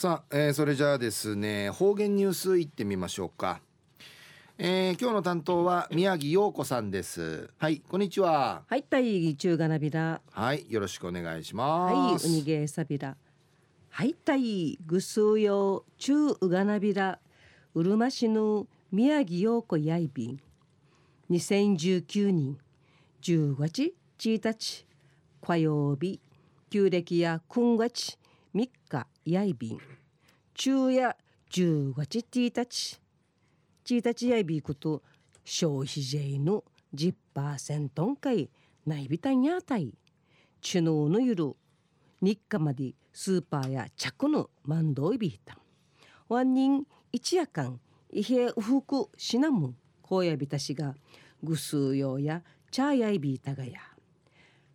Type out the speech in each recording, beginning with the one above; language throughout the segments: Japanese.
さあ、えー、それじゃあですね方言ニュースいってみましょうか、えー、今日の担当は宮城陽子さんです。はいこんにちは。はいたい中がなびらはいよろしくお願いしはいますうにげさびらはいたいぐすうよ中うがなびらうるま市の宮城陽子やいびん。2019年10月1日火曜日旧暦や今月3日やいびん昼夜10月1日1日やいびいこと消費税の10%かいないびたんやたい知能のゆる日課までスーパーや着の万動いびいた。ワン人一夜間伊平うふくしなむこうやびたしがぐすうようやチャーやいびいたがや。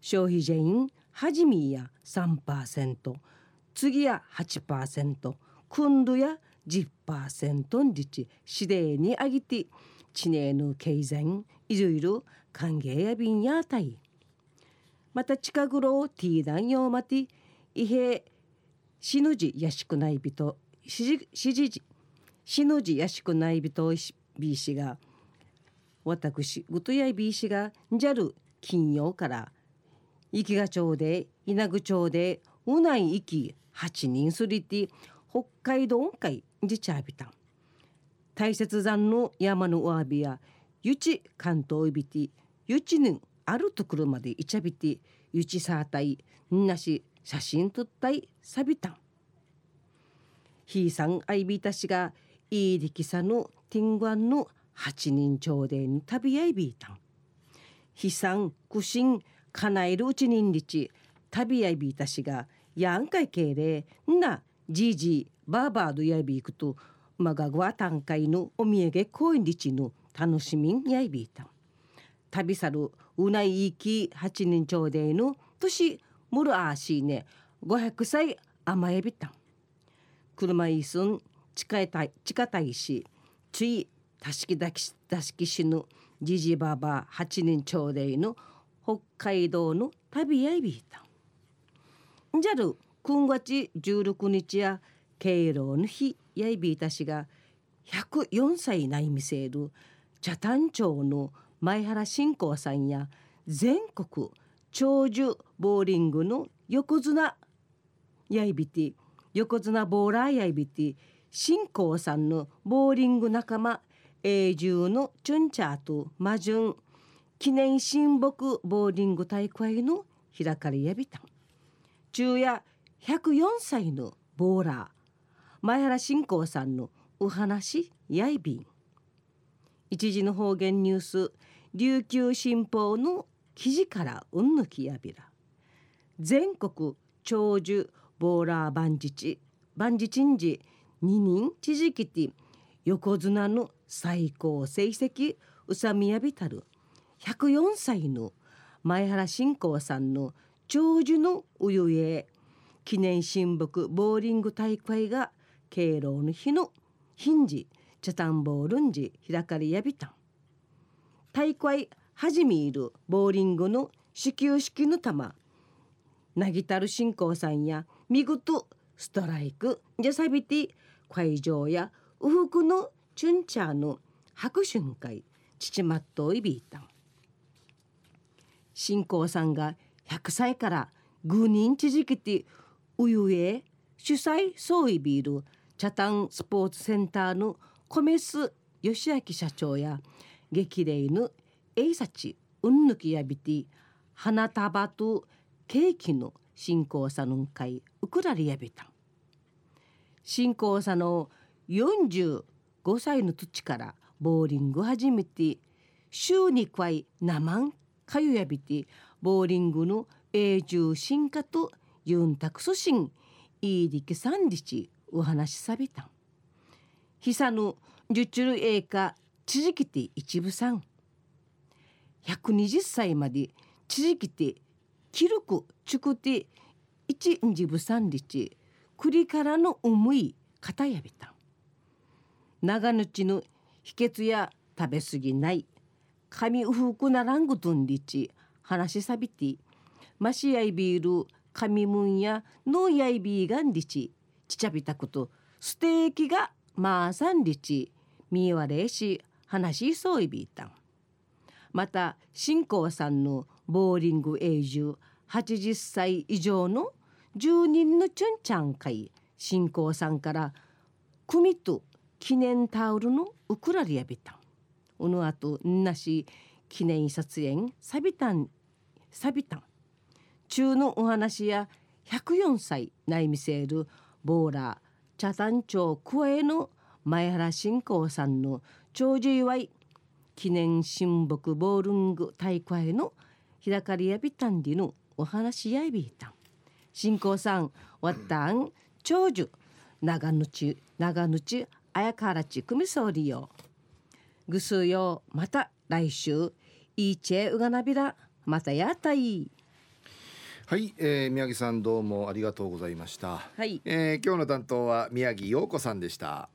消費税員はじみや3%次や8%今度や10%んじち。指令にあげて知名の経済いろいろ歓迎やびんやたい。また近頃ティーダンヨーマティ伊平死ぬじやしくない人しじしじじ死ぬじやしくない人ビー氏が私ぐとやいビー氏がじゃる金曜から生きが町で稲具町でうない息八人すりて北海道海自チャービタン大雪山の山のおわびやゆち関東いびてゆちぬんあるところまでいちゃびてゆちさあたいなし写真撮ったいさびたん。ひいさんあいびたしがいい力さのティングアンの八人町での旅やいびいたん。ひさんくしんかなえるうちにんりち旅やいびいたしがやんかいけいれんなじいじばあばあどやいびいくとまがぐわたんかいのおみえげこいんりちの楽しみんやいびいた。ん旅さるうないいき八人町でいの年むるあしいね500歳甘えびたん。車いすん近いたい近たいしついたしきだきだしきしぬじじばば八人町でいの北海道の旅やいびいたん。じゃる今月16日や敬老の日やいびいたしが104歳ないみせる茶谷町の前原信仰さんや全国長寿ボーリングの横綱やいびて横綱ボーラーやいびて信仰さんのボーリング仲間永住のチュンチャーとマジュン記念親睦ボーリング大会の開かれやびたん。中夜104歳のボーラー前原信仰さんのお話やいびん。一時の方言ニュース琉球新報の記事からうんぬきやびら。全国長寿ボーラー万日万日んじ二人知事きて横綱の最高成績うさみやびたる。104歳の前原信仰さんの長寿のお湯へ記念親睦ボーリング大会が敬老の日のヒンジチャタンボールンジ開かれやびたん。大会はじめいるボーリングの始球式の玉。なぎたる信仰さんや見事ストライクじゃさびて会場やウフクのチュンチャーの拍手会父まっといびいたん。信仰さんが100歳からグ人知事きてうゆえ主催総意ビールチャタンスポーツセンターのコメス吉明社長や激励のエイサチうんぬきやびて花束とケーキの信仰さの会ウクラリやびたん信仰さの45歳の土からボーリング始めて週に回生んかゆやびてボーリングの永住進化とユンタクソシンイーディケサンリチお話しさびたん。ひさぬ受注栄華知事きて一部さん。120歳まで知事きて記録ちくて一日部さんりち。栗からの重い肩やびたん。長ぬちの秘訣や食べ過ぎない髪うふくならんぐとんりち。話しさびて。マシやいビール神ムンやノーやいビーガンリチ。ちちゃびたことステーキがまあさんりちみわれし話しそういびいたん。また新興さんのボーリング永住80歳以上の住人のチュンちゃん会。新興さんから組と記念タオルのウクラリアビタンうぬあとなし記念撮影サビタンサビタン中のお話や104歳内見せるボーラー茶壇町クエの前原信仰さんの長寿祝い記念親睦ボールング大会の開かりやびたんりのお話やいびいたん。信仰さんわったん長寿。長ぬち長ぬちあやからちくみそうりよ。ぐすよ。また来週いいチェうがなびらまたやったいはい、えー、宮城さんどうもありがとうございました。はい、えー、今日の担当は宮城陽子さんでした。